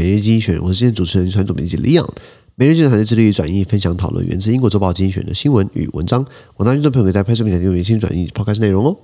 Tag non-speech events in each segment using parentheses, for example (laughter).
每日精选，我是今天主持人传统编辑 Leon。每日精选团队致力于转译、分享、讨论源自英国周报精选的新闻与文章。广大听众朋友可以在拍摄平台订阅新转译 Podcast 内容哦。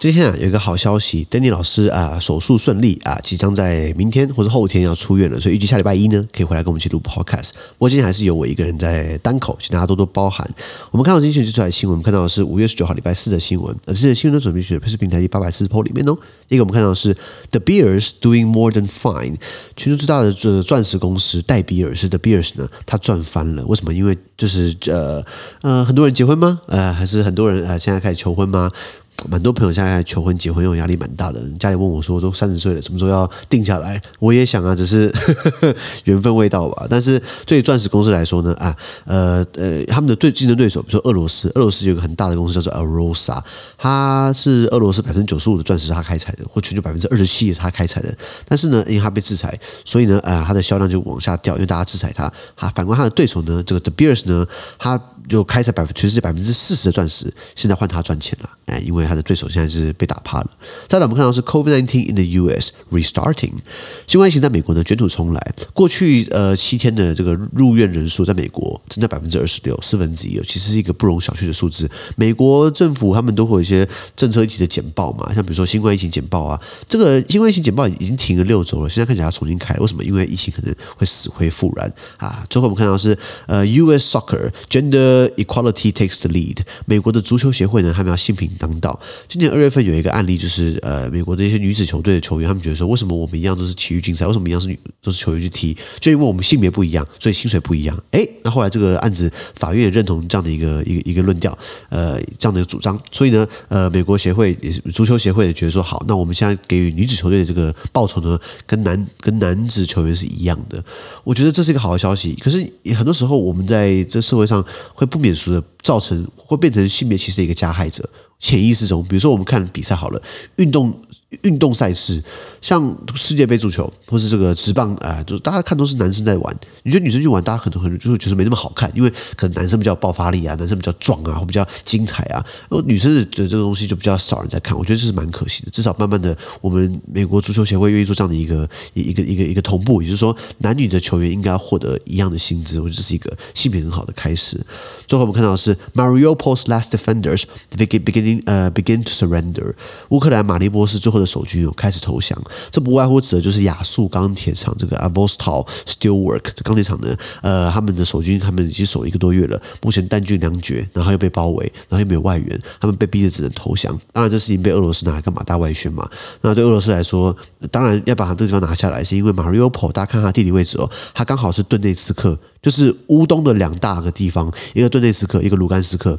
今天啊，有一个好消息，Danny 老师啊，手术顺利啊，即将在明天或者后天要出院了，所以预计下礼拜一呢，可以回来跟我们一起录 Podcast。不过今天还是由我一个人在单口，请大家多多包涵。我们看到今天这条新闻，我们看到的是五月十九号礼拜四的新闻，而这些新闻的准备选的是平台第八百四十 PO 里面哦。第一个我们看到的是 The Beers doing more than fine，全球最大的这个钻石公司戴比尔斯 The Beers 呢，它赚翻了。为什么？因为就是呃呃，很多人结婚吗？呃，还是很多人呃现在开始求婚吗？蛮多朋友现在求婚结婚，因为压力蛮大的。家里问我说：“都三十岁了，什么时候要定下来？”我也想啊，只是 (laughs) 缘分未到吧。但是对钻石公司来说呢，啊，呃呃，他们的对竞争对手，比如说俄罗斯，俄罗斯有一个很大的公司叫做 Arosa，它是俄罗斯百分之九十五的钻石是它开采的，或全球百分之二十七也是它开采的。但是呢，因为它被制裁，所以呢，啊，它的销量就往下掉，因为大家制裁它。哈，反观它的对手呢，这个 De Beers 呢，它就开采百分全世界百分之四十的钻石，现在换他赚钱了，哎，因为。他的对手现在是被打趴了。再来，我们看到是 COVID-19 in the U.S. restarting，新冠疫情在美国呢卷土重来。过去呃七天的这个入院人数在美国增加百分之二十六，四分之一，其实是一个不容小觑的数字。美国政府他们都会有一些政策议题的简报嘛，像比如说新冠疫情简报啊，这个新冠疫情简报已经停了六周了，现在看起来要重新开了。为什么？因为疫情可能会死灰复燃啊。最后我们看到是呃 U.S. Soccer Gender Equality takes the lead，美国的足球协会呢，他们要性平当道。今年二月份有一个案例，就是呃，美国的一些女子球队的球员，他们觉得说，为什么我们一样都是体育竞赛，为什么一样是女都是球员去踢？就因为我们性别不一样，所以薪水不一样。哎，那后来这个案子，法院也认同这样的一个一个一个论调，呃，这样的一个主张。所以呢，呃，美国协会足球协会也觉得说，好，那我们现在给予女子球队的这个报酬呢，跟男跟男子球员是一样的。我觉得这是一个好的消息。可是很多时候，我们在这社会上会不免俗的造成，会变成性别歧视的一个加害者。潜意识中，比如说我们看比赛好了，运动运动赛事，像世界杯足球或是这个职棒啊，就大家看都是男生在玩。你觉得女生去玩，大家可能可能就会觉得没那么好看，因为可能男生比较爆发力啊，男生比较壮啊，或比较精彩啊，然后女生的这个东西就比较少人在看。我觉得这是蛮可惜的。至少慢慢的，我们美国足球协会愿意做这样的一个一个一个一个同步，也就是说，男女的球员应该获得一样的薪资。我觉得这是一个性别很好的开始。最后我们看到是 Mariopol's last defenders beginning 呃，begin to surrender。乌克兰马利波斯最后的守军有开始投降，这不外乎指的就是亚速钢铁厂这个 Avostal Steelwork 这钢铁厂呢，呃，他们的守军他们已经守一个多月了，目前弹尽粮绝，然后又被包围，然后又没有外援，他们被逼着只能投降。当然，这事情被俄罗斯拿来干嘛？大外宣嘛。那对俄罗斯来说，当然要把它这个地方拿下来，是因为 Mariupol 大家看它地理位置哦，它刚好是顿内茨克，就是乌东的两大个地方，一个顿内茨克，一个卢甘斯克。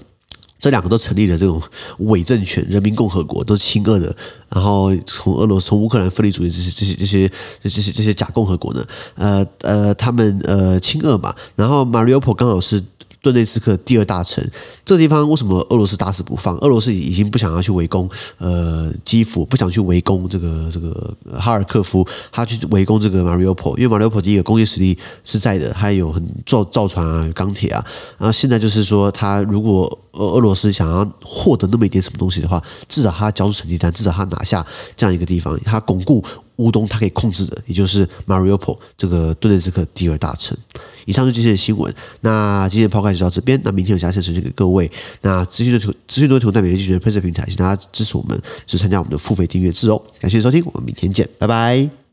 这两个都成立了这种伪政权，人民共和国都是亲俄的，然后从俄罗斯、从乌克兰分离主义这些、这些、这些、这些、这些假共和国呢，呃呃，他们呃亲俄嘛，然后马里奥普刚好是。顿内茨克第二大城，这个地方为什么俄罗斯打死不放？俄罗斯已经不想要去围攻，呃，基辅不想去围攻这个这个哈尔科夫，他去围攻这个马里乌波，因为马里乌波第一个工业实力是在的，他有很造造船啊，有钢铁啊，然后现在就是说，他如果俄俄罗斯想要获得那么一点什么东西的话，至少他交出成绩单，至少他拿下这样一个地方，他巩固。乌东他可以控制的，也就是 Mariupol 这个顿内茨克第二大城。以上就是今天的新闻。那今天的 podcast 就到这边。那明天有其他呈现给各位。那资讯的图资讯多提供在每日精选的配色平台，请大家支持我们，是参加我们的付费订阅制哦。感谢收听，我们明天见，拜拜。